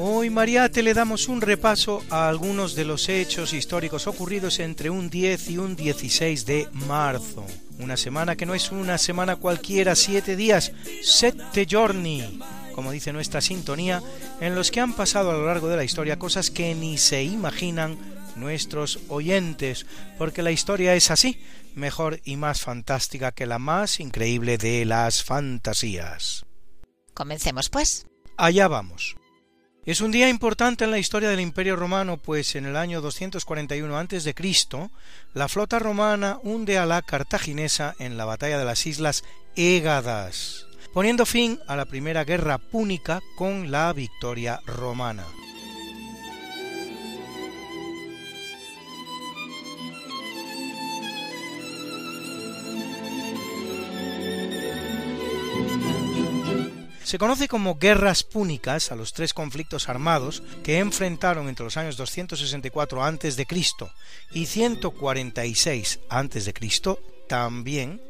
Hoy Mariate le damos un repaso a algunos de los hechos históricos ocurridos entre un 10 y un 16 de marzo. Una semana que no es una semana cualquiera, siete días, sette giorni, como dice nuestra sintonía, en los que han pasado a lo largo de la historia cosas que ni se imaginan nuestros oyentes, porque la historia es así, mejor y más fantástica que la más increíble de las fantasías. Comencemos pues. Allá vamos. Es un día importante en la historia del Imperio Romano, pues en el año 241 a.C., la flota romana hunde a la cartaginesa en la batalla de las islas Égadas, poniendo fin a la primera guerra púnica con la victoria romana. Se conoce como guerras púnicas a los tres conflictos armados que enfrentaron entre los años 264 a.C. y 146 a.C. también,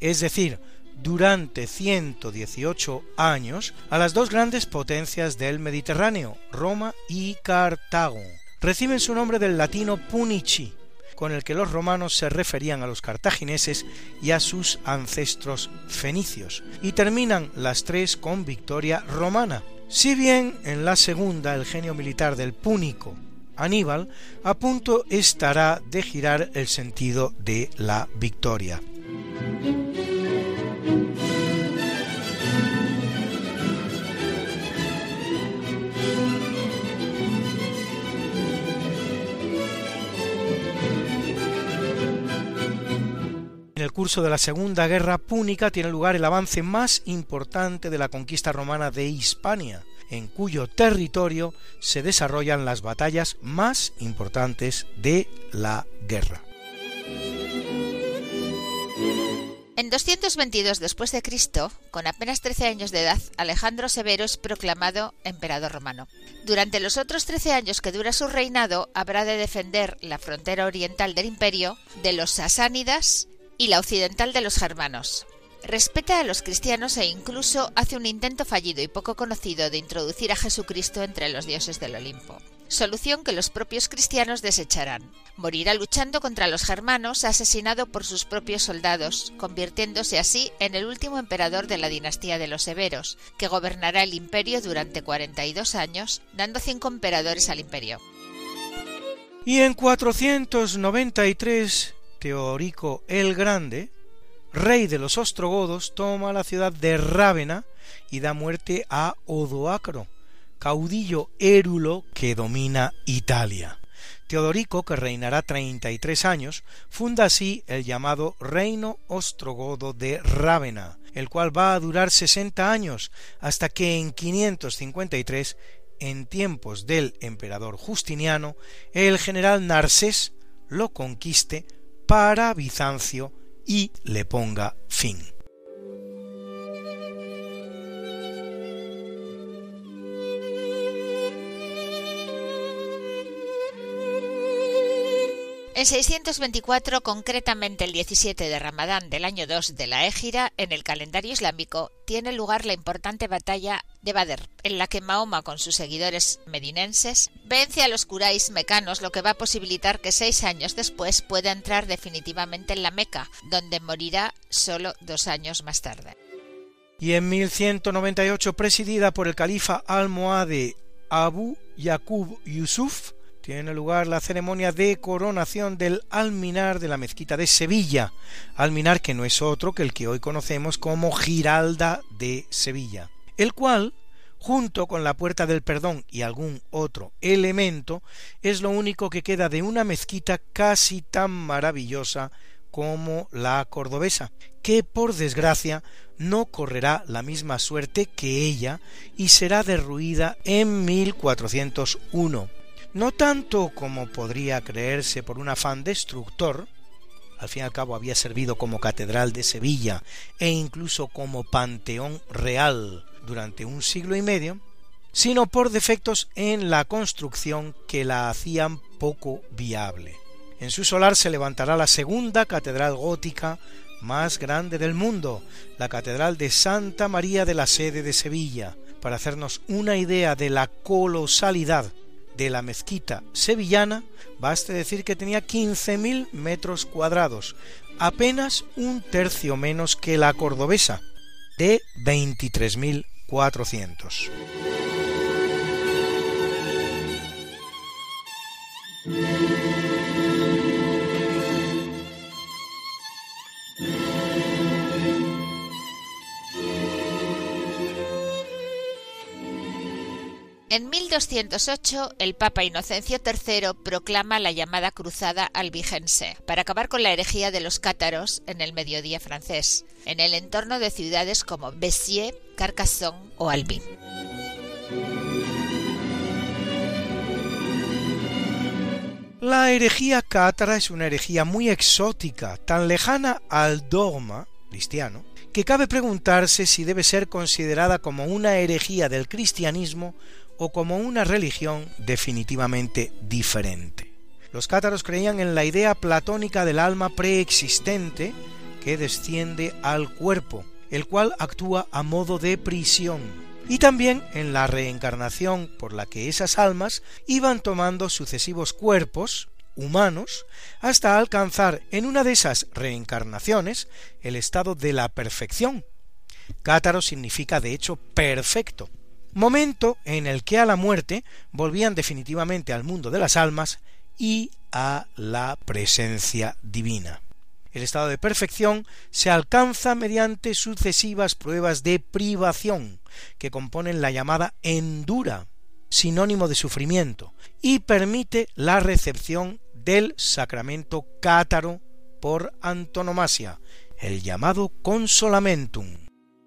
es decir, durante 118 años, a las dos grandes potencias del Mediterráneo, Roma y Cartago. Reciben su nombre del latino punici, con el que los romanos se referían a los cartagineses y a sus ancestros fenicios, y terminan las tres con victoria romana. Si bien en la segunda el genio militar del púnico Aníbal a punto estará de girar el sentido de la victoria. En el curso de la Segunda Guerra Púnica tiene lugar el avance más importante de la conquista romana de Hispania, en cuyo territorio se desarrollan las batallas más importantes de la guerra. En 222 después de Cristo, con apenas 13 años de edad, Alejandro Severo es proclamado emperador romano. Durante los otros 13 años que dura su reinado, habrá de defender la frontera oriental del imperio de los sasánidas y la occidental de los germanos. Respeta a los cristianos e incluso hace un intento fallido y poco conocido de introducir a Jesucristo entre los dioses del Olimpo. Solución que los propios cristianos desecharán. Morirá luchando contra los germanos, asesinado por sus propios soldados, convirtiéndose así en el último emperador de la dinastía de los Severos, que gobernará el imperio durante 42 años, dando cinco emperadores al imperio. Y en 493 Teorico el Grande, rey de los ostrogodos, toma la ciudad de Rávena y da muerte a Odoacro, caudillo érulo que domina Italia. Teodorico, que reinará 33 años, funda así el llamado Reino Ostrogodo de Rávena, el cual va a durar 60 años, hasta que en 553, en tiempos del emperador Justiniano, el general Narsés lo conquiste para Bizancio y le ponga fin. En 624, concretamente el 17 de Ramadán del año 2 de la Égira, en el calendario islámico, tiene lugar la importante batalla de Badr, en la que Mahoma con sus seguidores medinenses vence a los curáis mecanos, lo que va a posibilitar que seis años después pueda entrar definitivamente en la Meca, donde morirá solo dos años más tarde. Y en 1198, presidida por el califa almohade Abu Yaqub Yusuf, tiene lugar la ceremonia de coronación del alminar de la mezquita de Sevilla, alminar que no es otro que el que hoy conocemos como Giralda de Sevilla, el cual, junto con la puerta del perdón y algún otro elemento, es lo único que queda de una mezquita casi tan maravillosa como la cordobesa, que por desgracia no correrá la misma suerte que ella y será derruida en 1401 no tanto como podría creerse por un afán destructor, al fin y al cabo había servido como catedral de Sevilla e incluso como panteón real durante un siglo y medio, sino por defectos en la construcción que la hacían poco viable. En su solar se levantará la segunda catedral gótica más grande del mundo, la Catedral de Santa María de la Sede de Sevilla, para hacernos una idea de la colosalidad de la mezquita sevillana, baste decir que tenía 15.000 metros cuadrados, apenas un tercio menos que la cordobesa, de 23.400. En 1208, el Papa Inocencio III proclama la llamada Cruzada Albigense para acabar con la herejía de los cátaros en el mediodía francés, en el entorno de ciudades como Béziers, Carcassonne o Albi. La herejía cátara es una herejía muy exótica, tan lejana al dogma cristiano, que cabe preguntarse si debe ser considerada como una herejía del cristianismo o como una religión definitivamente diferente. Los cátaros creían en la idea platónica del alma preexistente que desciende al cuerpo, el cual actúa a modo de prisión, y también en la reencarnación por la que esas almas iban tomando sucesivos cuerpos humanos hasta alcanzar en una de esas reencarnaciones el estado de la perfección. Cátaro significa de hecho perfecto, momento en el que a la muerte volvían definitivamente al mundo de las almas y a la presencia divina. El estado de perfección se alcanza mediante sucesivas pruebas de privación, que componen la llamada endura, sinónimo de sufrimiento, y permite la recepción del sacramento cátaro por antonomasia, el llamado consolamentum.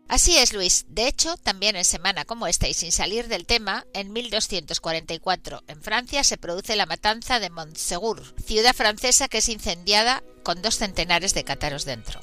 Así es, Luis. De hecho, también en semana como esta y sin salir del tema, en 1244 en Francia se produce la matanza de Montsegur, ciudad francesa que es incendiada con dos centenares de cátaros dentro.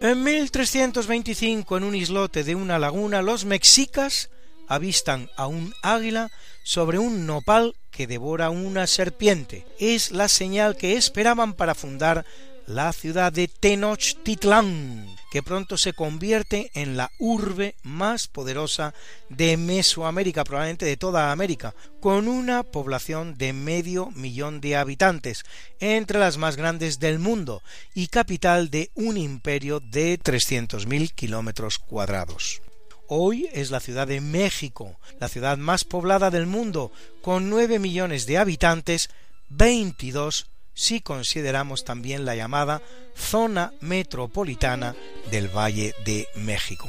En 1325, en un islote de una laguna, los mexicas avistan a un águila sobre un nopal que devora una serpiente. Es la señal que esperaban para fundar la ciudad de Tenochtitlán, que pronto se convierte en la urbe más poderosa de Mesoamérica, probablemente de toda América, con una población de medio millón de habitantes, entre las más grandes del mundo, y capital de un imperio de 300.000 kilómetros cuadrados. Hoy es la Ciudad de México, la ciudad más poblada del mundo, con 9 millones de habitantes, 22 si consideramos también la llamada zona metropolitana del Valle de México.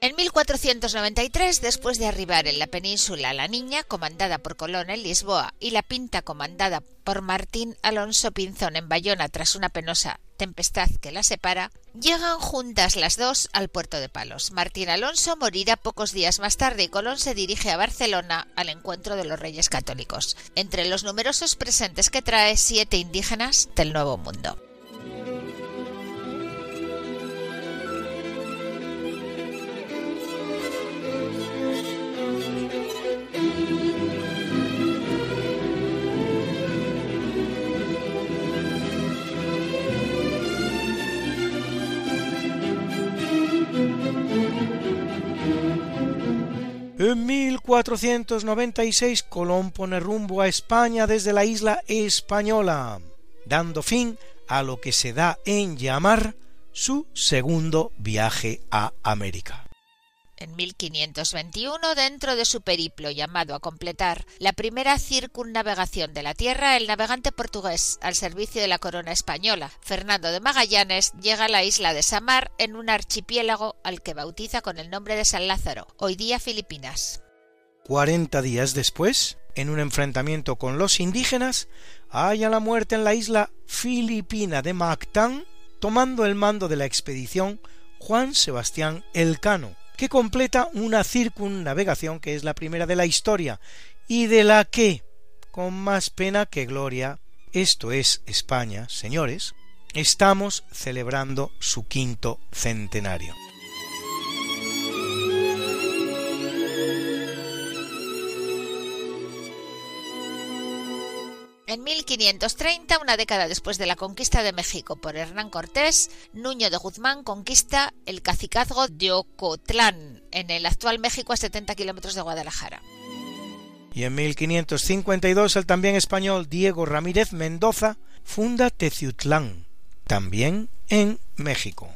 en 1493, después de arribar en la península La Niña, comandada por Colón en Lisboa, y La Pinta, comandada por Martín Alonso Pinzón en Bayona tras una penosa tempestad que la separa, llegan juntas las dos al puerto de Palos. Martín Alonso morirá pocos días más tarde y Colón se dirige a Barcelona al encuentro de los reyes católicos. Entre los numerosos presentes que trae siete indígenas del Nuevo Mundo. En 1496 Colón pone rumbo a España desde la isla española, dando fin a lo que se da en llamar su segundo viaje a América. En 1521, dentro de su periplo llamado a completar la primera circunnavegación de la Tierra, el navegante portugués al servicio de la corona española, Fernando de Magallanes, llega a la isla de Samar en un archipiélago al que bautiza con el nombre de San Lázaro, hoy día Filipinas. Cuarenta días después, en un enfrentamiento con los indígenas, halla la muerte en la isla filipina de Mactán, tomando el mando de la expedición Juan Sebastián Elcano, que completa una circunnavegación que es la primera de la historia y de la que, con más pena que gloria, esto es España, señores, estamos celebrando su quinto centenario. En 1530, una década después de la conquista de México por Hernán Cortés, Nuño de Guzmán conquista el cacicazgo de Ocotlán, en el actual México a 70 kilómetros de Guadalajara. Y en 1552 el también español Diego Ramírez Mendoza funda Teciutlán, también en México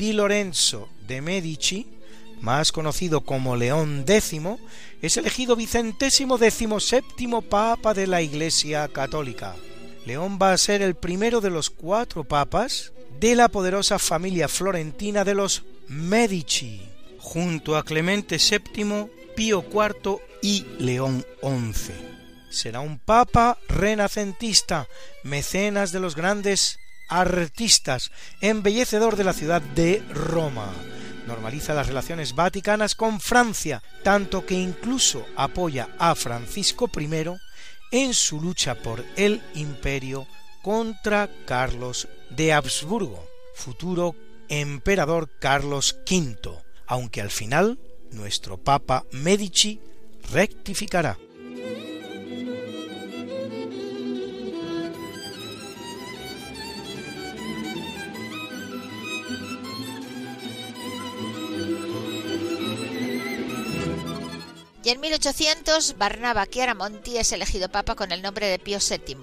di Lorenzo de Medici, más conocido como León X, es elegido vicentésimo séptimo papa de la Iglesia Católica. León va a ser el primero de los cuatro papas de la poderosa familia florentina de los Medici, junto a Clemente VII, Pío IV y León XI. Será un papa renacentista, mecenas de los grandes artistas, embellecedor de la ciudad de Roma normaliza las relaciones vaticanas con Francia, tanto que incluso apoya a Francisco I en su lucha por el imperio contra Carlos de Habsburgo, futuro emperador Carlos V, aunque al final nuestro Papa Medici rectificará. Y en 1800 Barnaba Chiaramonti es elegido papa con el nombre de Pío VII,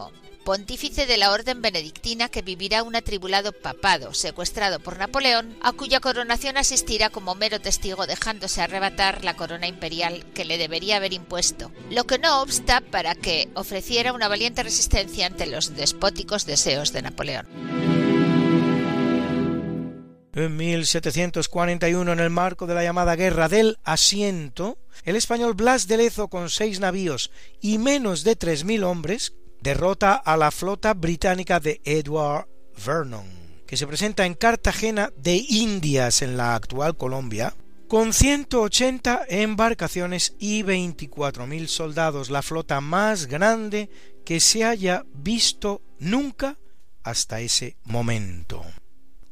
pontífice de la orden benedictina que vivirá un atribulado papado, secuestrado por Napoleón, a cuya coronación asistirá como mero testigo dejándose arrebatar la corona imperial que le debería haber impuesto, lo que no obsta para que ofreciera una valiente resistencia ante los despóticos deseos de Napoleón. En 1741, en el marco de la llamada Guerra del Asiento, el español Blas de Lezo, con seis navíos y menos de tres mil hombres, derrota a la flota británica de Edward Vernon, que se presenta en Cartagena de Indias, en la actual Colombia, con 180 embarcaciones y 24.000 soldados, la flota más grande que se haya visto nunca hasta ese momento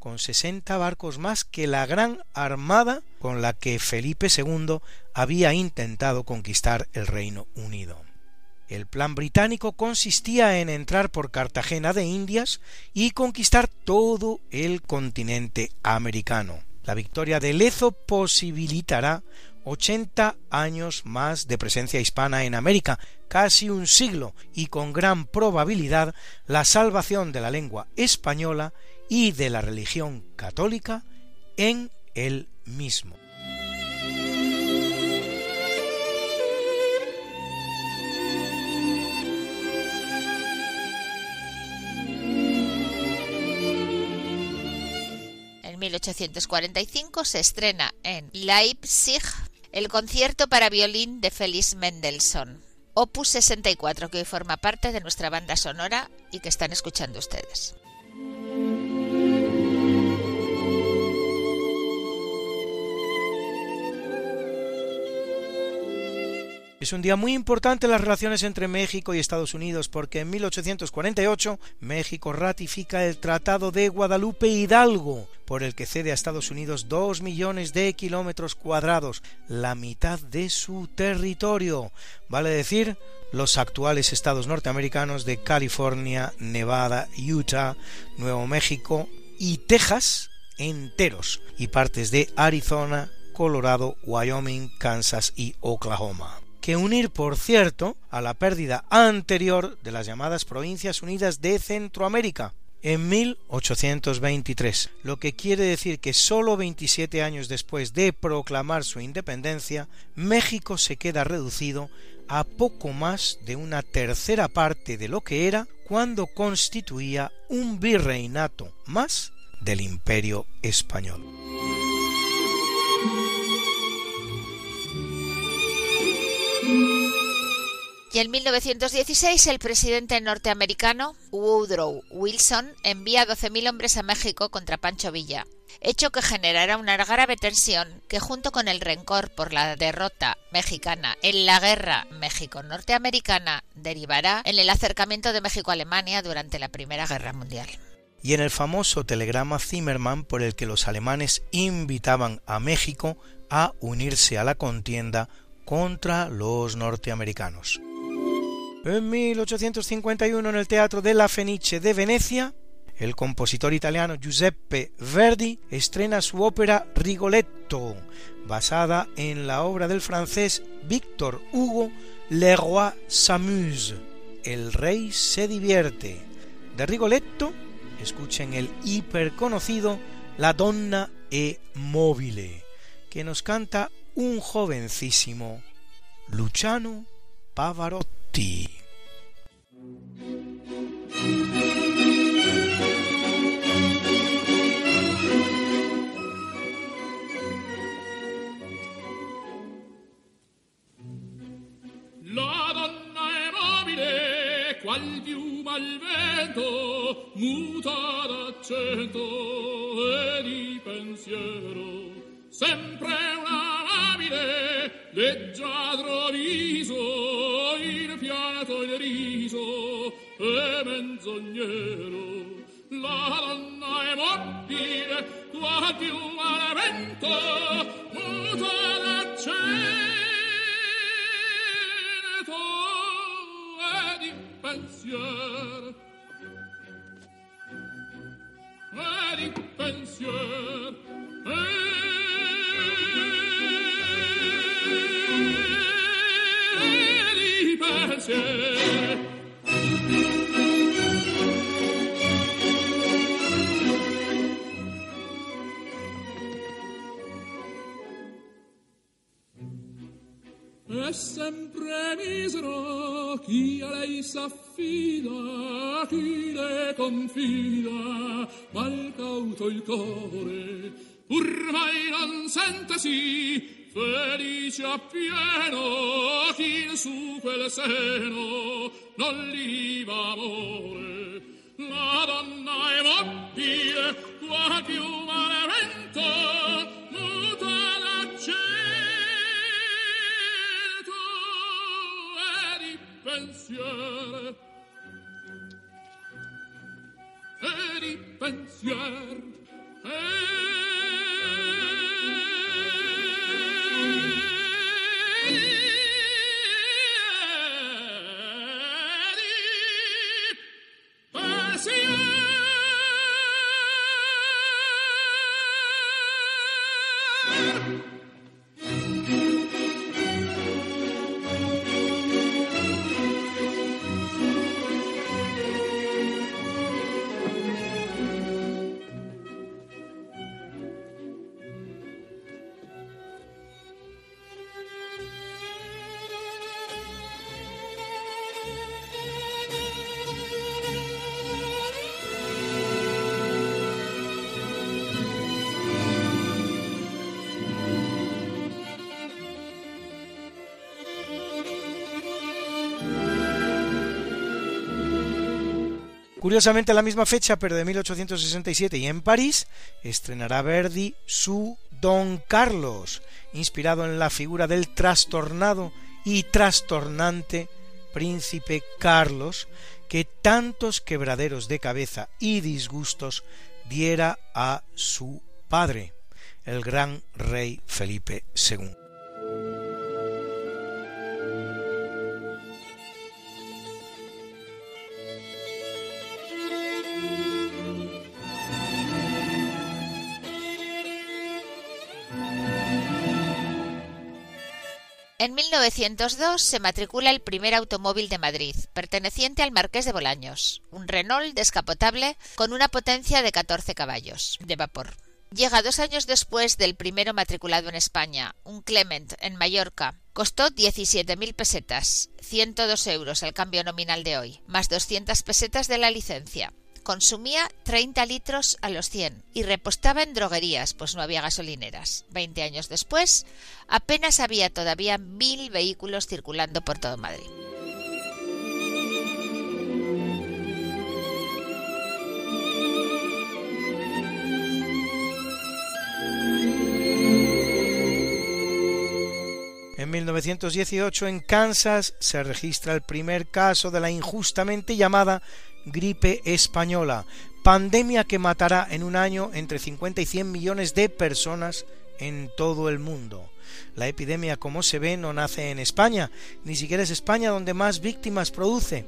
con 60 barcos más que la gran armada con la que Felipe II había intentado conquistar el Reino Unido. El plan británico consistía en entrar por Cartagena de Indias y conquistar todo el continente americano. La victoria de Lezo posibilitará 80 años más de presencia hispana en América, casi un siglo, y con gran probabilidad la salvación de la lengua española y de la religión católica en el mismo. En 1845 se estrena en Leipzig el concierto para violín de Félix Mendelssohn, opus 64, que hoy forma parte de nuestra banda sonora y que están escuchando ustedes. Es un día muy importante en las relaciones entre México y Estados Unidos porque en 1848 México ratifica el Tratado de Guadalupe Hidalgo, por el que cede a Estados Unidos dos millones de kilómetros cuadrados, la mitad de su territorio, vale decir, los actuales estados norteamericanos de California, Nevada, Utah, Nuevo México y Texas enteros, y partes de Arizona, Colorado, Wyoming, Kansas y Oklahoma que unir, por cierto, a la pérdida anterior de las llamadas Provincias Unidas de Centroamérica en 1823, lo que quiere decir que sólo 27 años después de proclamar su independencia, México se queda reducido a poco más de una tercera parte de lo que era cuando constituía un virreinato más del imperio español. Y en 1916 el presidente norteamericano Woodrow Wilson envía 12.000 hombres a México contra Pancho Villa, hecho que generará una grave tensión que junto con el rencor por la derrota mexicana en la guerra México-Norteamericana derivará en el acercamiento de México a Alemania durante la Primera Guerra Mundial. Y en el famoso telegrama Zimmermann por el que los alemanes invitaban a México a unirse a la contienda contra los norteamericanos. En 1851, en el Teatro de la Fenice de Venecia, el compositor italiano Giuseppe Verdi estrena su ópera Rigoletto, basada en la obra del francés Victor Hugo Le Roi s'amuse, El rey se divierte. De Rigoletto, escuchen el hiperconocido La donna è mobile, que nos canta un jovencísimo Luciano Pavarotti. La donna è mobile, qual piuma al vento, muta d'accento e di pensiero. Sempre una amabile, leggiadro viso, il fiato il riso e menzognero. La donna è mobile, qual piuma al vento, muta d'accento pensier e di pensier e È sempre misero chi a lei s'affida, chi le confida, mal cauto il core, pur mai non sentesi felice appieno chi in su quel seno non li va amore. La donna è mobile, qua più malevento, muta l'accento e di pensier. E di pensier. E Curiosamente, a la misma fecha, pero de 1867, y en París, estrenará Verdi su Don Carlos, inspirado en la figura del trastornado y trastornante príncipe Carlos, que tantos quebraderos de cabeza y disgustos diera a su padre, el gran rey Felipe II. 1902 se matricula el primer automóvil de Madrid, perteneciente al Marqués de Bolaños, un Renault descapotable con una potencia de 14 caballos de vapor. Llega dos años después del primero matriculado en España, un Clement en Mallorca. Costó 17.000 pesetas, 102 euros el cambio nominal de hoy, más 200 pesetas de la licencia consumía 30 litros a los 100 y repostaba en droguerías, pues no había gasolineras. Veinte años después, apenas había todavía mil vehículos circulando por todo Madrid. En 1918 en Kansas se registra el primer caso de la injustamente llamada gripe española, pandemia que matará en un año entre 50 y 100 millones de personas en todo el mundo. La epidemia, como se ve, no nace en España, ni siquiera es España donde más víctimas produce.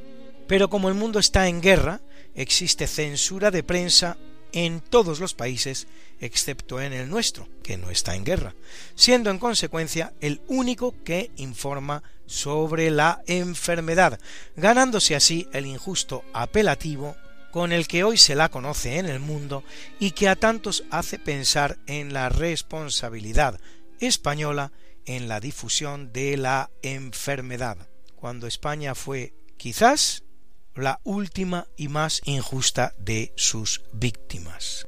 Pero como el mundo está en guerra, existe censura de prensa en todos los países, excepto en el nuestro, que no está en guerra, siendo en consecuencia el único que informa sobre la enfermedad, ganándose así el injusto apelativo con el que hoy se la conoce en el mundo y que a tantos hace pensar en la responsabilidad española en la difusión de la enfermedad, cuando España fue quizás la última y más injusta de sus víctimas.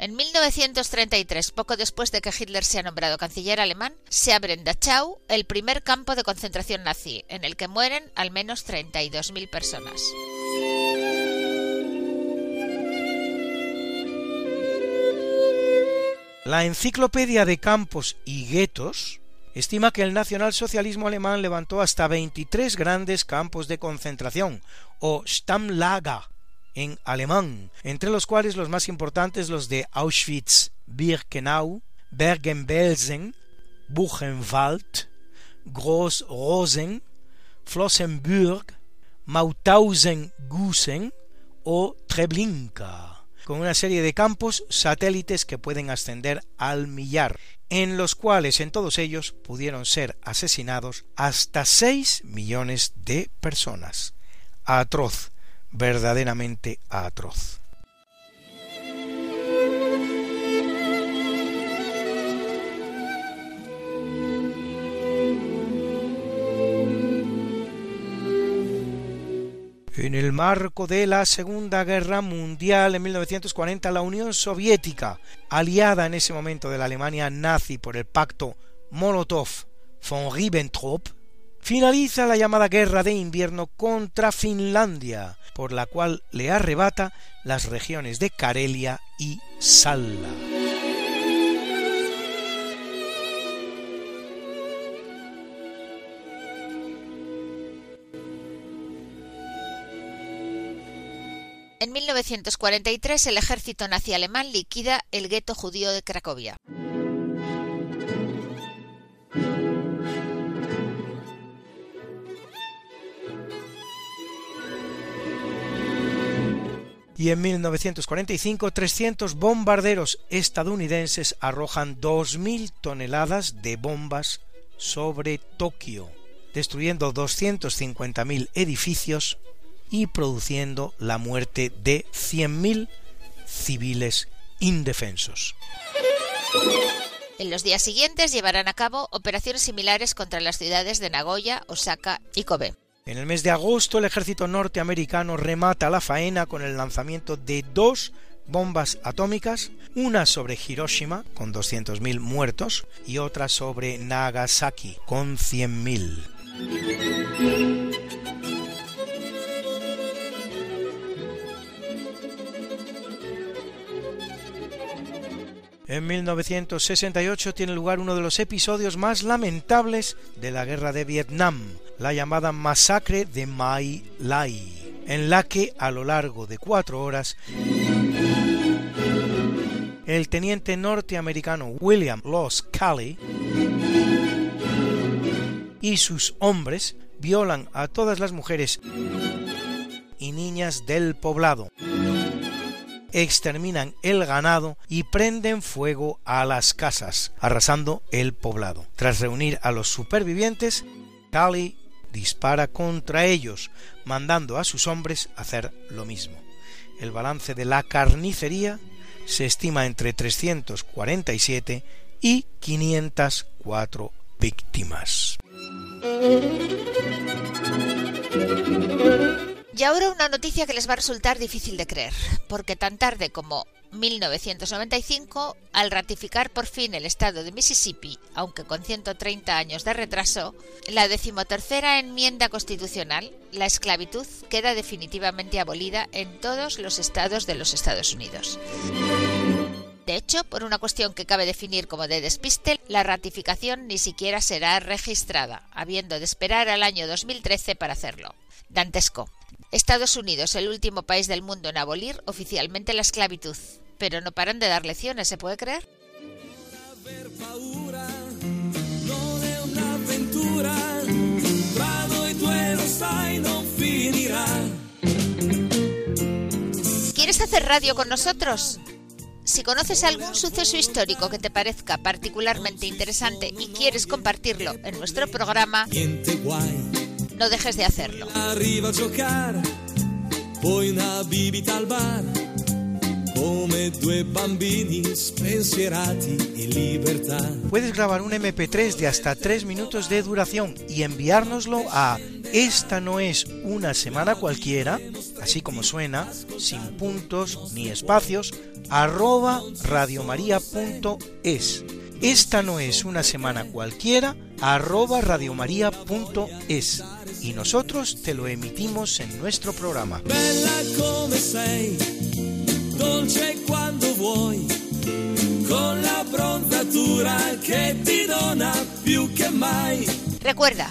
En 1933, poco después de que Hitler sea nombrado canciller alemán, se abre en Dachau el primer campo de concentración nazi, en el que mueren al menos 32.000 personas. La Enciclopedia de Campos y Guetos estima que el nacionalsocialismo alemán levantó hasta 23 grandes campos de concentración, o Stammlager, en alemán, entre los cuales los más importantes los de Auschwitz, Birkenau, Bergen-Belsen, Buchenwald, Groß-Rosen, Flossenbürg, Mauthausen-Gusen o Treblinka, con una serie de campos satélites que pueden ascender al millar, en los cuales en todos ellos pudieron ser asesinados hasta 6 millones de personas. Atroz, verdaderamente atroz. En el marco de la Segunda Guerra Mundial en 1940, la Unión Soviética, aliada en ese momento de la Alemania nazi por el pacto Molotov-von Ribbentrop, finaliza la llamada Guerra de Invierno contra Finlandia, por la cual le arrebata las regiones de Karelia y Salla. En 1943 el ejército nazi alemán liquida el gueto judío de Cracovia. Y en 1945 300 bombarderos estadounidenses arrojan 2.000 toneladas de bombas sobre Tokio, destruyendo 250.000 edificios y produciendo la muerte de 100.000 civiles indefensos. En los días siguientes llevarán a cabo operaciones similares contra las ciudades de Nagoya, Osaka y Kobe. En el mes de agosto el ejército norteamericano remata la faena con el lanzamiento de dos bombas atómicas, una sobre Hiroshima con 200.000 muertos y otra sobre Nagasaki con 100.000. En 1968 tiene lugar uno de los episodios más lamentables de la guerra de Vietnam, la llamada masacre de My Lai, en la que a lo largo de cuatro horas el teniente norteamericano William Loss Calley y sus hombres violan a todas las mujeres y niñas del poblado exterminan el ganado y prenden fuego a las casas, arrasando el poblado. Tras reunir a los supervivientes, Cali dispara contra ellos, mandando a sus hombres hacer lo mismo. El balance de la carnicería se estima entre 347 y 504 víctimas. Y ahora una noticia que les va a resultar difícil de creer, porque tan tarde como 1995, al ratificar por fin el estado de Mississippi, aunque con 130 años de retraso, la decimotercera enmienda constitucional, la esclavitud queda definitivamente abolida en todos los estados de los Estados Unidos. De hecho, por una cuestión que cabe definir como de despiste, la ratificación ni siquiera será registrada, habiendo de esperar al año 2013 para hacerlo. Dantesco. Estados Unidos, el último país del mundo en abolir oficialmente la esclavitud. Pero no paran de dar lecciones, ¿se puede creer? ¿Quieres hacer radio con nosotros? Si conoces algún suceso histórico que te parezca particularmente interesante y quieres compartirlo en nuestro programa, no dejes de hacerlo. Arriva a giocare, poi una bibita al bar, come due bambini spensierati in libertà. Puedes grabar un MP3 de hasta 3 minutos de duración y enviárnoslo a esta no es una semana cualquiera, así como suena, sin puntos ni espacios, arroba radiomaria.es. Esta no es una semana cualquiera, arroba radiomaria.es. Y nosotros te lo emitimos en nuestro programa. Bella come sei, dolce quando vuoi, con la bronzatura che ti dona più che mai. Recuerda,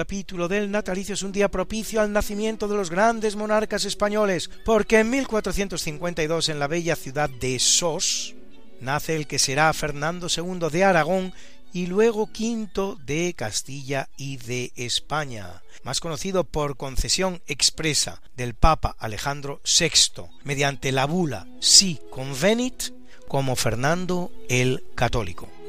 Capítulo del natalicio es un día propicio al nacimiento de los grandes monarcas españoles, porque en 1452 en la bella ciudad de Sos nace el que será Fernando II de Aragón y luego V de Castilla y de España, más conocido por concesión expresa del Papa Alejandro VI mediante la bula Si Convenit como Fernando el Católico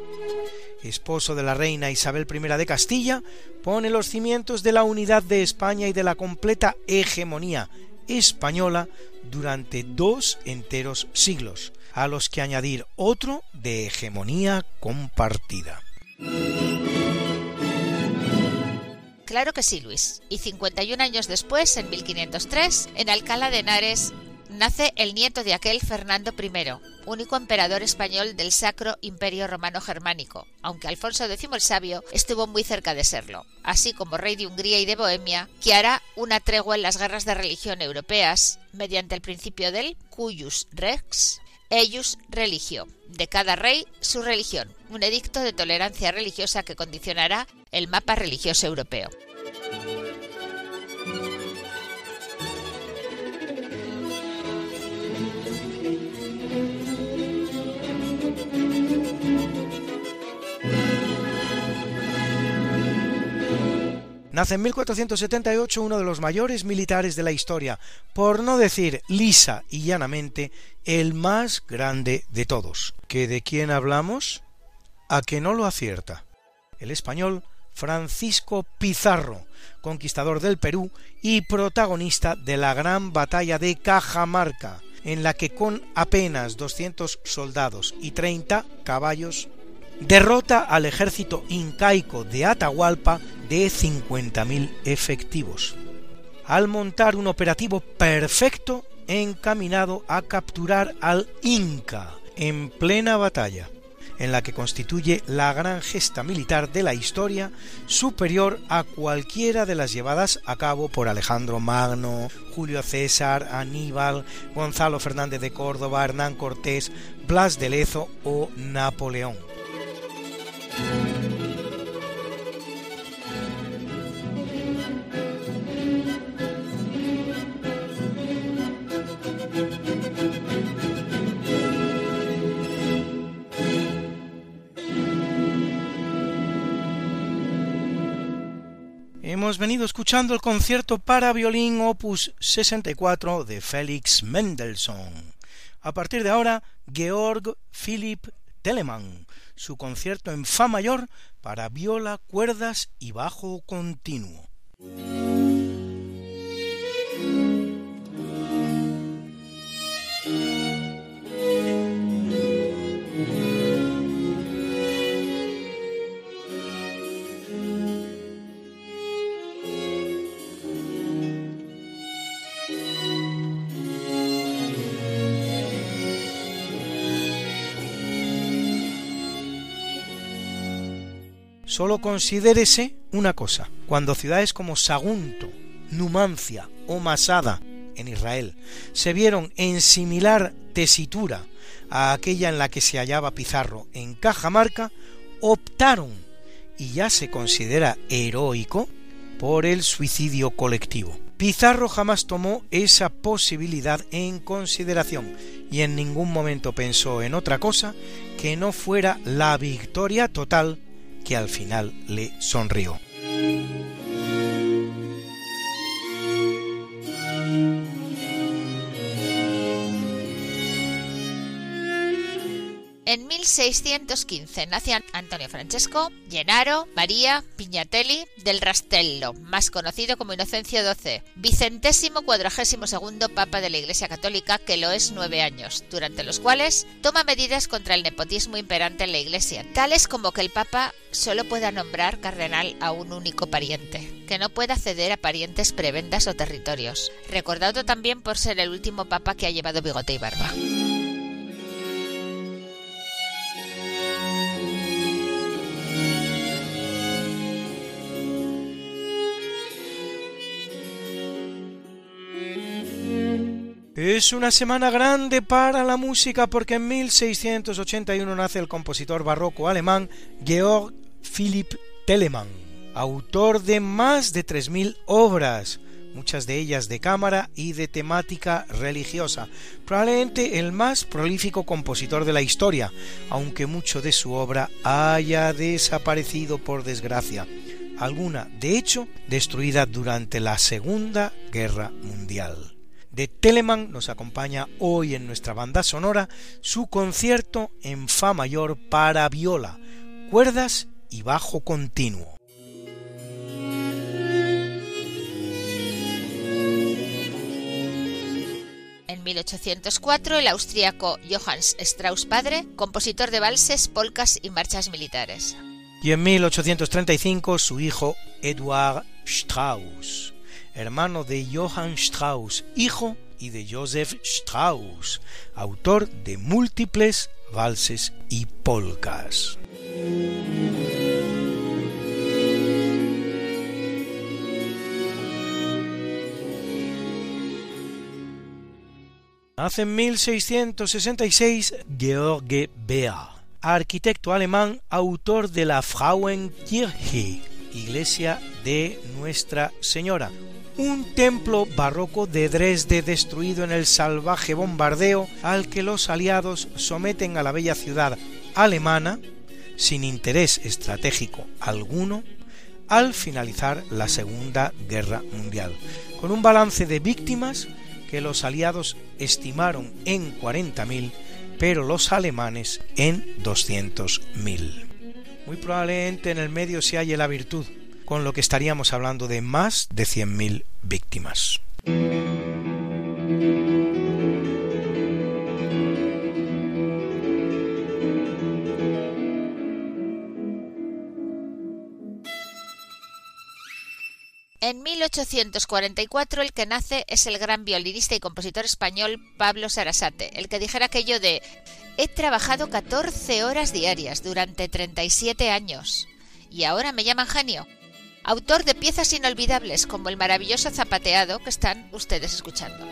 esposo de la reina Isabel I de Castilla, pone los cimientos de la unidad de España y de la completa hegemonía española durante dos enteros siglos, a los que añadir otro de hegemonía compartida. Claro que sí, Luis. Y 51 años después, en 1503, en Alcalá de Henares, nace el nieto de aquel Fernando I, único emperador español del Sacro Imperio Romano Germánico, aunque Alfonso X el Sabio estuvo muy cerca de serlo, así como rey de Hungría y de Bohemia, que hará una tregua en las guerras de religión europeas mediante el principio del cuius rex eius religio, de cada rey su religión, un edicto de tolerancia religiosa que condicionará el mapa religioso europeo. Nace en 1478 uno de los mayores militares de la historia, por no decir lisa y llanamente, el más grande de todos. ¿Que de quién hablamos? A que no lo acierta. El español Francisco Pizarro, conquistador del Perú y protagonista de la gran batalla de Cajamarca, en la que con apenas 200 soldados y 30 caballos derrota al ejército incaico de Atahualpa de 50.000 efectivos, al montar un operativo perfecto encaminado a capturar al Inca en plena batalla en la que constituye la gran gesta militar de la historia, superior a cualquiera de las llevadas a cabo por Alejandro Magno, Julio César, Aníbal, Gonzalo Fernández de Córdoba, Hernán Cortés, Blas de Lezo o Napoleón. Hemos venido escuchando el concierto para violín opus 64 de Félix Mendelssohn. A partir de ahora, Georg Philipp Telemann, su concierto en Fa mayor para viola, cuerdas y bajo continuo. Solo considérese una cosa. Cuando ciudades como Sagunto, Numancia o Masada en Israel se vieron en similar tesitura a aquella en la que se hallaba Pizarro en Cajamarca, optaron, y ya se considera heroico, por el suicidio colectivo. Pizarro jamás tomó esa posibilidad en consideración y en ningún momento pensó en otra cosa que no fuera la victoria total que al final le sonrió. En 1615 nacían Antonio Francesco, Gennaro, María, Pignatelli del Rastello, más conocido como Inocencio XII, vicentésimo cuadragésimo segundo Papa de la Iglesia Católica, que lo es nueve años, durante los cuales toma medidas contra el nepotismo imperante en la Iglesia, tales como que el Papa solo pueda nombrar cardenal a un único pariente, que no pueda ceder a parientes prebendas o territorios, recordado también por ser el último Papa que ha llevado bigote y barba. Es una semana grande para la música porque en 1681 nace el compositor barroco alemán Georg Philipp Telemann, autor de más de 3.000 obras, muchas de ellas de cámara y de temática religiosa, probablemente el más prolífico compositor de la historia, aunque mucho de su obra haya desaparecido por desgracia, alguna, de hecho, destruida durante la Segunda Guerra Mundial de Telemann nos acompaña hoy en nuestra banda sonora su concierto en Fa mayor para viola, cuerdas y bajo continuo. En 1804, el austríaco Johannes Strauss padre, compositor de valses, polcas y marchas militares. Y en 1835 su hijo Eduard Strauss, hermano de Johann Strauss, hijo y de Joseph Strauss, autor de múltiples valses y polcas. Hace en 1666 George Beer, arquitecto alemán, autor de la Frauenkirche, iglesia de Nuestra Señora, un templo barroco de Dresde destruido en el salvaje bombardeo al que los aliados someten a la bella ciudad alemana sin interés estratégico alguno al finalizar la Segunda Guerra Mundial, con un balance de víctimas que los aliados estimaron en 40.000, pero los alemanes en 200.000. muy probablemente en el medio se halle la virtud, con lo que estaríamos hablando de más de 100.000 víctimas. En 1844 el que nace es el gran violinista y compositor español Pablo Sarasate, el que dijera aquello de He trabajado 14 horas diarias durante 37 años y ahora me llaman genio. Autor de piezas inolvidables como el maravilloso zapateado que están ustedes escuchando.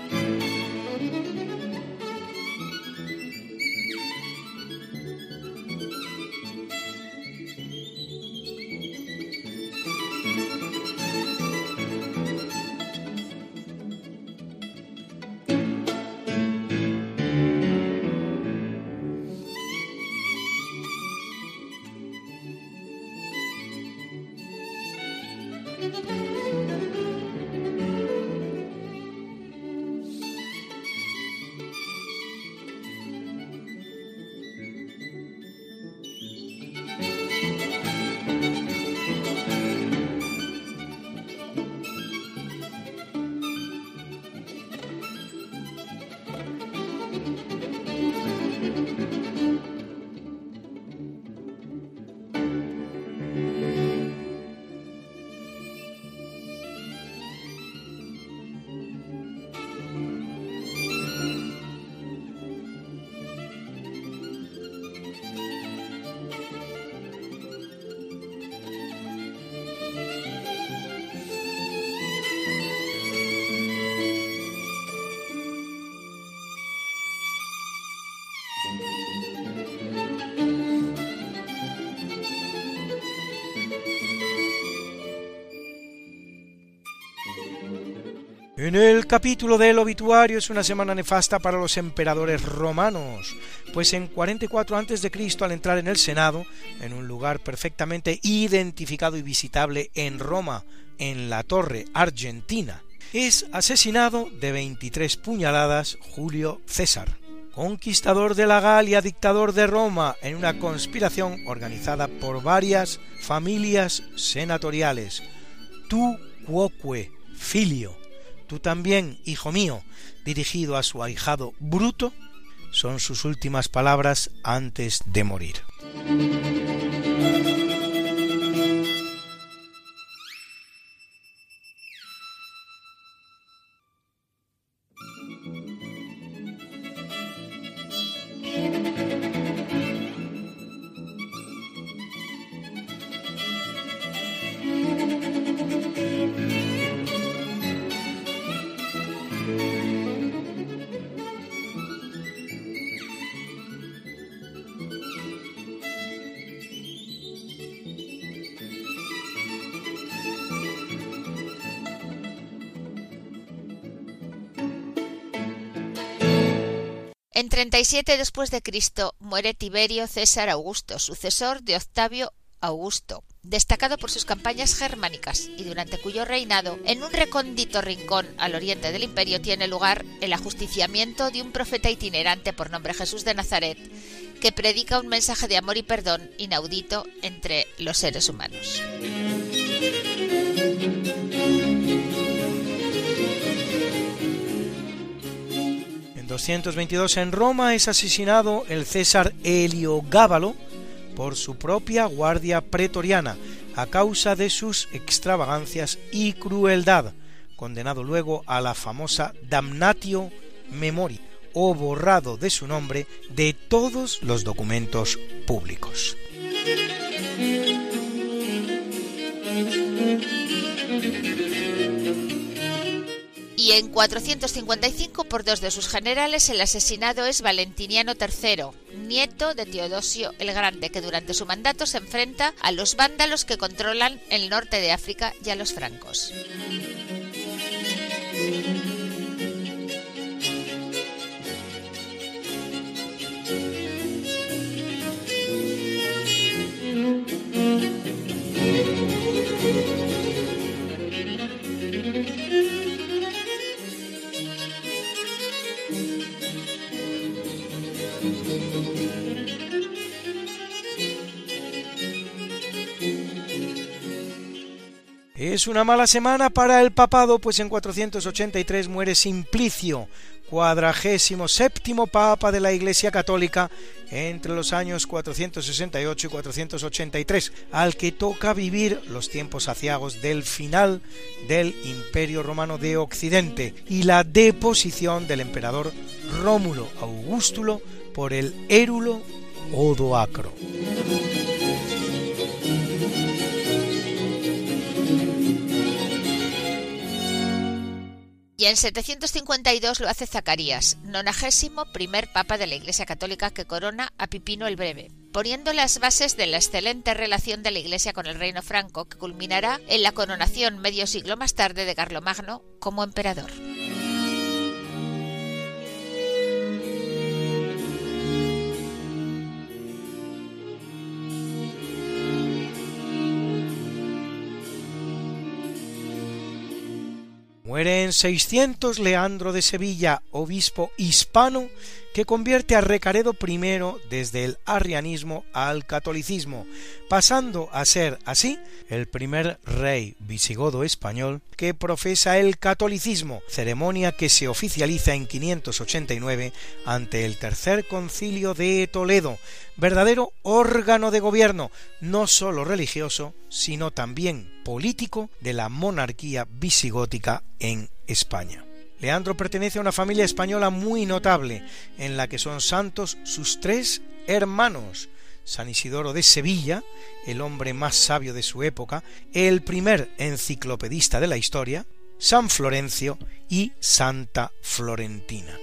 En el capítulo del obituario es una semana nefasta para los emperadores romanos, pues en 44 a.C., al entrar en el Senado, en un lugar perfectamente identificado y visitable en Roma, en la Torre Argentina, es asesinado de 23 puñaladas Julio César, conquistador de la Galia, dictador de Roma, en una conspiración organizada por varias familias senatoriales. Tu quoque filio tú también, hijo mío, dirigido a su ahijado Bruto, son sus últimas palabras antes de morir. 37 después de Cristo muere Tiberio César Augusto, sucesor de Octavio Augusto, destacado por sus campañas germánicas y durante cuyo reinado, en un recóndito rincón al oriente del imperio, tiene lugar el ajusticiamiento de un profeta itinerante por nombre Jesús de Nazaret, que predica un mensaje de amor y perdón inaudito entre los seres humanos. 222 en Roma es asesinado el César Heliogábalo por su propia guardia pretoriana a causa de sus extravagancias y crueldad, condenado luego a la famosa damnatio memori o borrado de su nombre de todos los documentos públicos. Y en 455 por dos de sus generales el asesinado es Valentiniano III, nieto de Teodosio el Grande, que durante su mandato se enfrenta a los vándalos que controlan el norte de África y a los francos. Es una mala semana para el papado, pues en 483 muere Simplicio, cuadragésimo séptimo papa de la Iglesia Católica entre los años 468 y 483, al que toca vivir los tiempos aciagos del final del Imperio Romano de Occidente y la deposición del emperador Rómulo Augustulo por el érulo Odoacro. Y en 752 lo hace Zacarías, nonagésimo primer papa de la Iglesia Católica que corona a Pipino el Breve, poniendo las bases de la excelente relación de la Iglesia con el reino franco que culminará en la coronación medio siglo más tarde de Carlomagno como emperador. Muere en 600 Leandro de Sevilla, obispo hispano, que convierte a Recaredo I desde el arrianismo al catolicismo, pasando a ser así el primer rey visigodo español que profesa el catolicismo, ceremonia que se oficializa en 589 ante el Tercer Concilio de Toledo, verdadero órgano de gobierno, no sólo religioso, sino también político de la monarquía visigótica en España. Leandro pertenece a una familia española muy notable, en la que son santos sus tres hermanos, San Isidoro de Sevilla, el hombre más sabio de su época, el primer enciclopedista de la historia, San Florencio y Santa Florentina.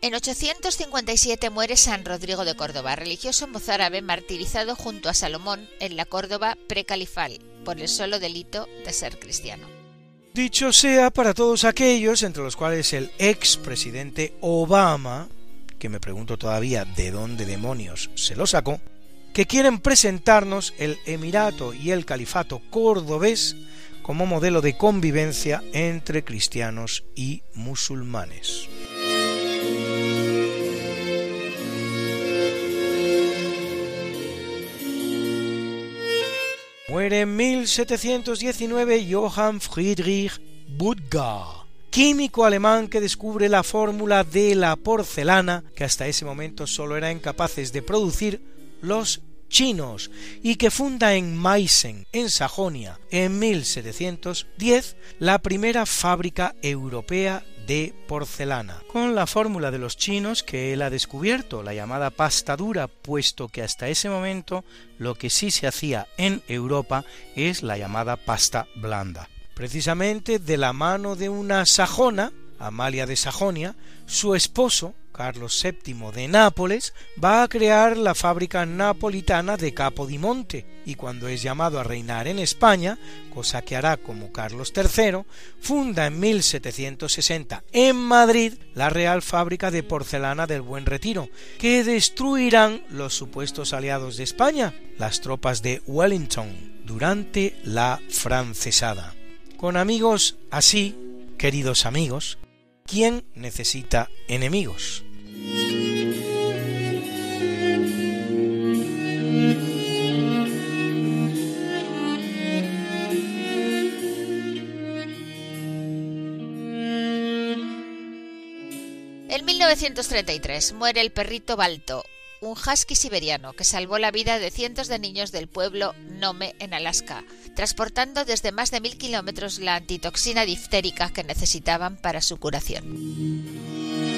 En 857 muere San Rodrigo de Córdoba, religioso mozárabe martirizado junto a Salomón en la Córdoba precalifal por el solo delito de ser cristiano. Dicho sea para todos aquellos, entre los cuales el ex presidente Obama, que me pregunto todavía de dónde demonios se lo sacó, que quieren presentarnos el Emirato y el Califato cordobés como modelo de convivencia entre cristianos y musulmanes. Muere en 1719 Johann Friedrich Budgar, químico alemán que descubre la fórmula de la porcelana que hasta ese momento solo eran capaces de producir los chinos y que funda en Meissen, en Sajonia, en 1710 la primera fábrica europea de porcelana, con la fórmula de los chinos que él ha descubierto, la llamada pasta dura, puesto que hasta ese momento lo que sí se hacía en Europa es la llamada pasta blanda. Precisamente de la mano de una sajona, Amalia de Sajonia, su esposo, Carlos VII de Nápoles, va a crear la fábrica napolitana de Capodimonte y cuando es llamado a reinar en España, cosa que hará como Carlos III, funda en 1760 en Madrid la Real Fábrica de Porcelana del Buen Retiro, que destruirán los supuestos aliados de España, las tropas de Wellington, durante la francesada. Con amigos así, queridos amigos, ¿Quién necesita enemigos? En 1933 muere el perrito Balto, un husky siberiano que salvó la vida de cientos de niños del pueblo Nome en Alaska, transportando desde más de mil kilómetros la antitoxina diftérica que necesitaban para su curación.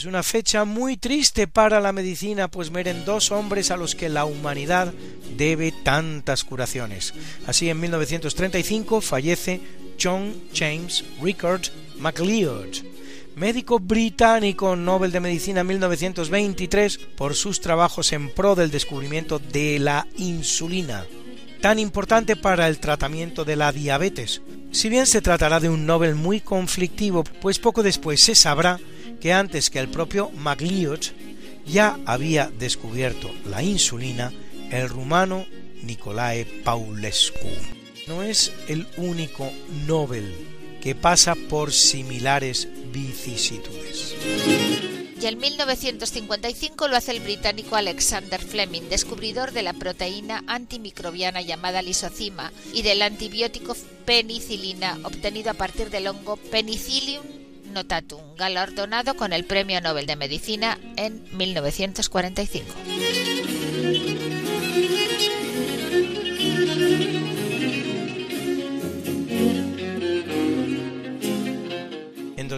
Es una fecha muy triste para la medicina, pues mueren dos hombres a los que la humanidad debe tantas curaciones. Así, en 1935 fallece John James Rickard MacLeod, médico británico Nobel de Medicina en 1923 por sus trabajos en pro del descubrimiento de la insulina, tan importante para el tratamiento de la diabetes, Si bien se tratará de un Nobel muy conflictivo, pues poco después se sabrá que antes que el propio MacLeod ya había descubierto la insulina el rumano Nicolae Paulescu. No es el único Nobel que pasa por similares vicisitudes. Y en 1955 lo hace el británico Alexander Fleming, descubridor de la proteína antimicrobiana llamada lisocima y del antibiótico penicilina obtenido a partir del hongo Penicillium notatum, galardonado con el Premio Nobel de Medicina en 1945.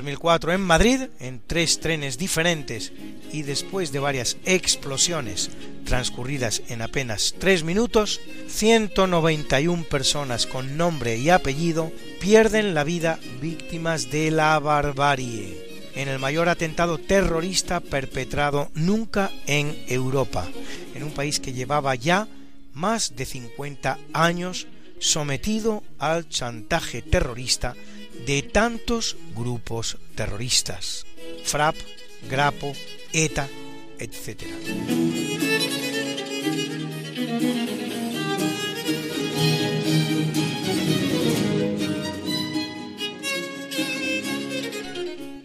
2004 en Madrid, en tres trenes diferentes y después de varias explosiones transcurridas en apenas tres minutos, 191 personas con nombre y apellido pierden la vida víctimas de la barbarie. En el mayor atentado terrorista perpetrado nunca en Europa, en un país que llevaba ya más de 50 años sometido al chantaje terrorista de tantos grupos terroristas, FRAP, Grapo, ETA, etc.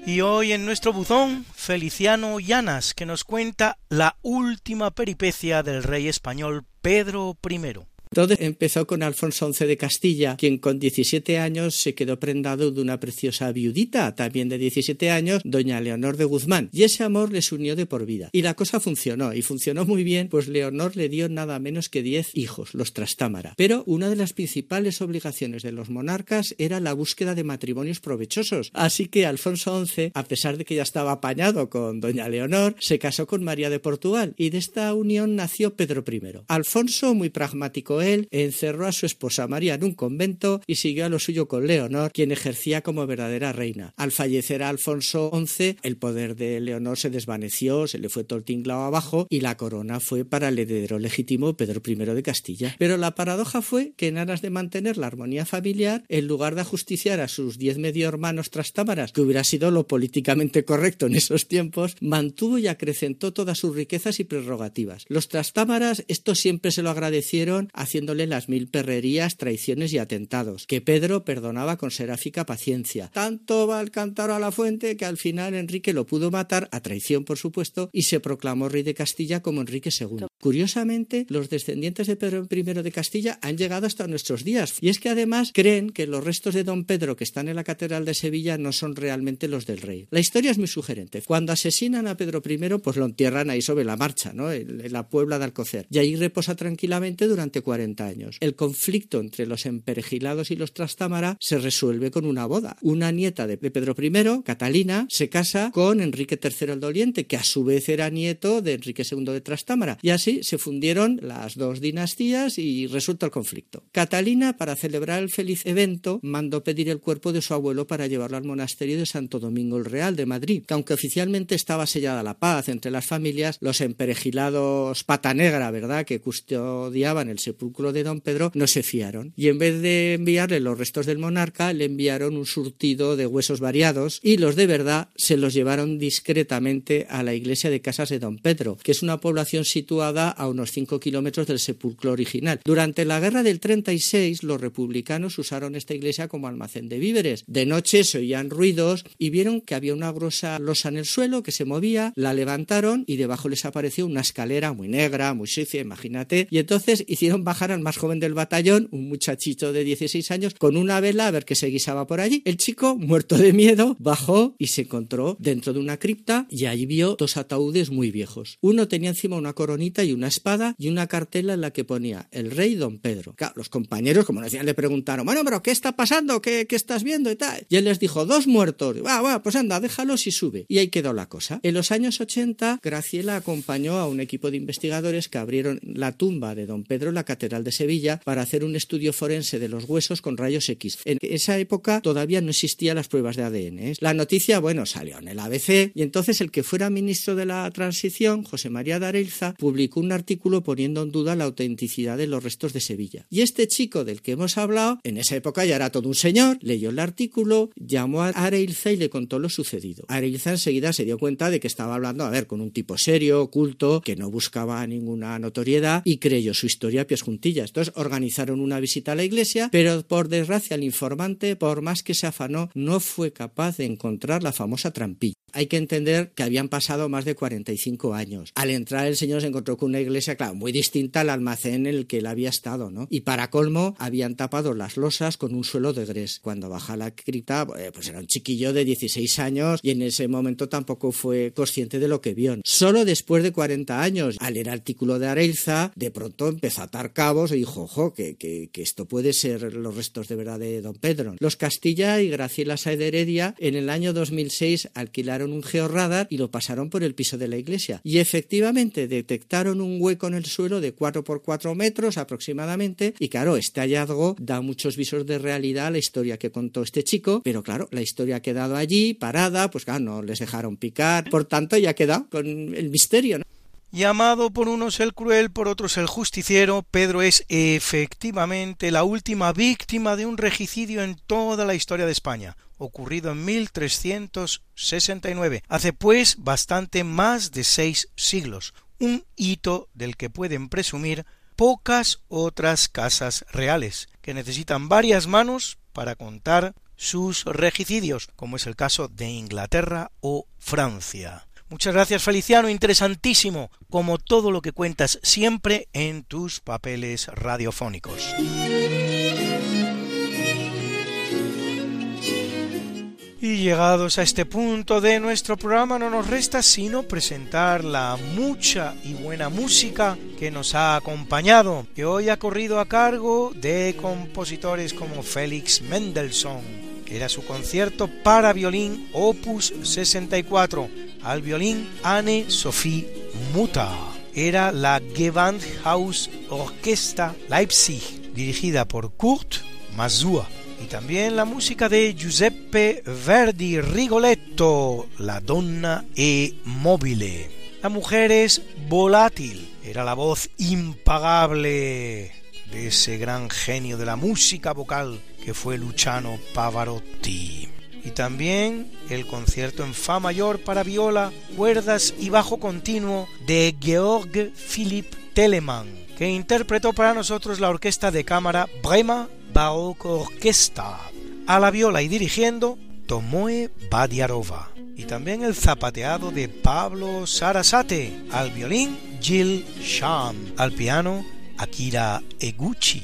Y hoy en nuestro buzón, Feliciano Llanas, que nos cuenta la última peripecia del rey español Pedro I. Todo empezó con Alfonso XI de Castilla, quien con 17 años se quedó prendado de una preciosa viudita, también de 17 años, doña Leonor de Guzmán, y ese amor les unió de por vida. Y la cosa funcionó, y funcionó muy bien, pues Leonor le dio nada menos que 10 hijos, los Trastámara. Pero una de las principales obligaciones de los monarcas era la búsqueda de matrimonios provechosos, así que Alfonso XI, a pesar de que ya estaba apañado con doña Leonor, se casó con María de Portugal, y de esta unión nació Pedro I. Alfonso, muy pragmático él, encerró a su esposa María en un convento y siguió a lo suyo con Leonor, quien ejercía como verdadera reina. Al fallecer Alfonso XI, el poder de Leonor se desvaneció, se le fue todo el abajo y la corona fue para el heredero legítimo Pedro I de Castilla. Pero la paradoja fue que en aras de mantener la armonía familiar, en lugar de ajusticiar a sus diez medio hermanos trastámaras, que hubiera sido lo políticamente correcto en esos tiempos, mantuvo y acrecentó todas sus riquezas y prerrogativas. Los trastámaras esto siempre se lo agradecieron haciéndole las mil perrerías, traiciones y atentados, que Pedro perdonaba con seráfica paciencia. Tanto va el cántaro a la fuente que al final Enrique lo pudo matar, a traición por supuesto, y se proclamó rey de Castilla como Enrique II. Curiosamente, los descendientes de Pedro I de Castilla han llegado hasta nuestros días, y es que además creen que los restos de don Pedro que están en la Catedral de Sevilla no son realmente los del rey. La historia es muy sugerente. Cuando asesinan a Pedro I, pues lo entierran ahí sobre la marcha, ¿no? en la Puebla de Alcocer, y ahí reposa tranquilamente durante 40 años. El conflicto entre los emperejilados y los Trastámara se resuelve con una boda. Una nieta de Pedro I, Catalina, se casa con Enrique III el Doliente, que a su vez era nieto de Enrique II de Trastámara, y así se fundieron las dos dinastías y resulta el conflicto. Catalina, para celebrar el feliz evento, mandó pedir el cuerpo de su abuelo para llevarlo al monasterio de Santo Domingo el Real de Madrid, que aunque oficialmente estaba sellada la paz entre las familias, los emperejilados pata negra, ¿verdad?, que custodiaban el sepulcro de don Pedro, no se fiaron. Y en vez de enviarle los restos del monarca, le enviaron un surtido de huesos variados y los de verdad se los llevaron discretamente a la iglesia de Casas de don Pedro, que es una población situada a unos 5 kilómetros del sepulcro original. Durante la guerra del 36, los republicanos usaron esta iglesia como almacén de víveres. De noche se oían ruidos y vieron que había una grosa losa en el suelo que se movía, la levantaron y debajo les apareció una escalera muy negra, muy sucia, imagínate, y entonces hicieron bajar al más joven del batallón, un muchachito de 16 años, con una vela a ver qué se guisaba por allí. El chico, muerto de miedo, bajó y se encontró dentro de una cripta y allí vio dos ataúdes muy viejos. Uno tenía encima una coronita y una espada y una cartela en la que ponía el rey don Pedro. Claro, los compañeros, como decían, le preguntaron, bueno, pero ¿qué está pasando? ¿Qué, qué estás viendo? Y tal. Y él les dijo, dos muertos. Va, va, pues anda, déjalos y sube. Y ahí quedó la cosa. En los años 80, Graciela acompañó a un equipo de investigadores que abrieron la tumba de don Pedro en la Catedral de Sevilla para hacer un estudio forense de los huesos con rayos X. En esa época todavía no existían las pruebas de ADN. ¿eh? La noticia, bueno, salió en el ABC y entonces el que fuera ministro de la transición, José María de Areilza, publicó publicó un artículo poniendo en duda la autenticidad de los restos de Sevilla. Y este chico del que hemos hablado, en esa época ya era todo un señor, leyó el artículo, llamó a Areilza y le contó lo sucedido. Areilza enseguida se dio cuenta de que estaba hablando, a ver, con un tipo serio, culto, que no buscaba ninguna notoriedad y creyó su historia a pies Entonces organizaron una visita a la iglesia, pero por desgracia el informante, por más que se afanó, no fue capaz de encontrar la famosa trampilla. Hay que entender que habían pasado más de 45 años. Al entrar el señor se encontró con una iglesia, claro, muy distinta al almacén en el que él había estado, ¿no? Y para colmo, habían tapado las losas con un suelo de gres. Cuando baja la cripta, eh, pues era un chiquillo de 16 años y en ese momento tampoco fue consciente de lo que vio. Solo después de 40 años, al leer artículo de Areilza, de pronto empezó a atar cabos y dijo, ojo, que, que, que esto puede ser los restos de verdad de don Pedro. Los Castilla y Graciela Saed Heredia en el año 2006 alquilaron un georradar y lo pasaron por el piso de la iglesia. Y efectivamente detectaron un hueco en el suelo de 4 por 4 metros aproximadamente. Y claro, este hallazgo da muchos visos de realidad a la historia que contó este chico. Pero claro, la historia ha quedado allí, parada, pues claro, no les dejaron picar. Por tanto, ya queda con el misterio. Llamado por unos el cruel, por otros el justiciero, Pedro es efectivamente la última víctima de un regicidio en toda la historia de España, ocurrido en 1369, hace pues bastante más de seis siglos, un hito del que pueden presumir pocas otras casas reales, que necesitan varias manos para contar sus regicidios, como es el caso de Inglaterra o Francia. Muchas gracias Feliciano, interesantísimo, como todo lo que cuentas siempre en tus papeles radiofónicos. Y llegados a este punto de nuestro programa no nos resta sino presentar la mucha y buena música que nos ha acompañado, que hoy ha corrido a cargo de compositores como Félix Mendelssohn. Era su concierto para violín Opus 64, al violín Anne-Sophie Mutter. Era la Gewandhaus Orchestra Leipzig, dirigida por Kurt Masur y también la música de Giuseppe Verdi Rigoletto, La donna è mobile. La mujer es volátil, era la voz impagable de ese gran genio de la música vocal que fue Luciano Pavarotti. Y también el concierto en Fa mayor para viola, cuerdas y bajo continuo de Georg Philipp Telemann, que interpretó para nosotros la orquesta de cámara Brema Baroque Orquesta, a la viola y dirigiendo Tomoe Badiarova, y también el zapateado de Pablo Sarasate, al violín Jill Sham, al piano Akira Eguchi.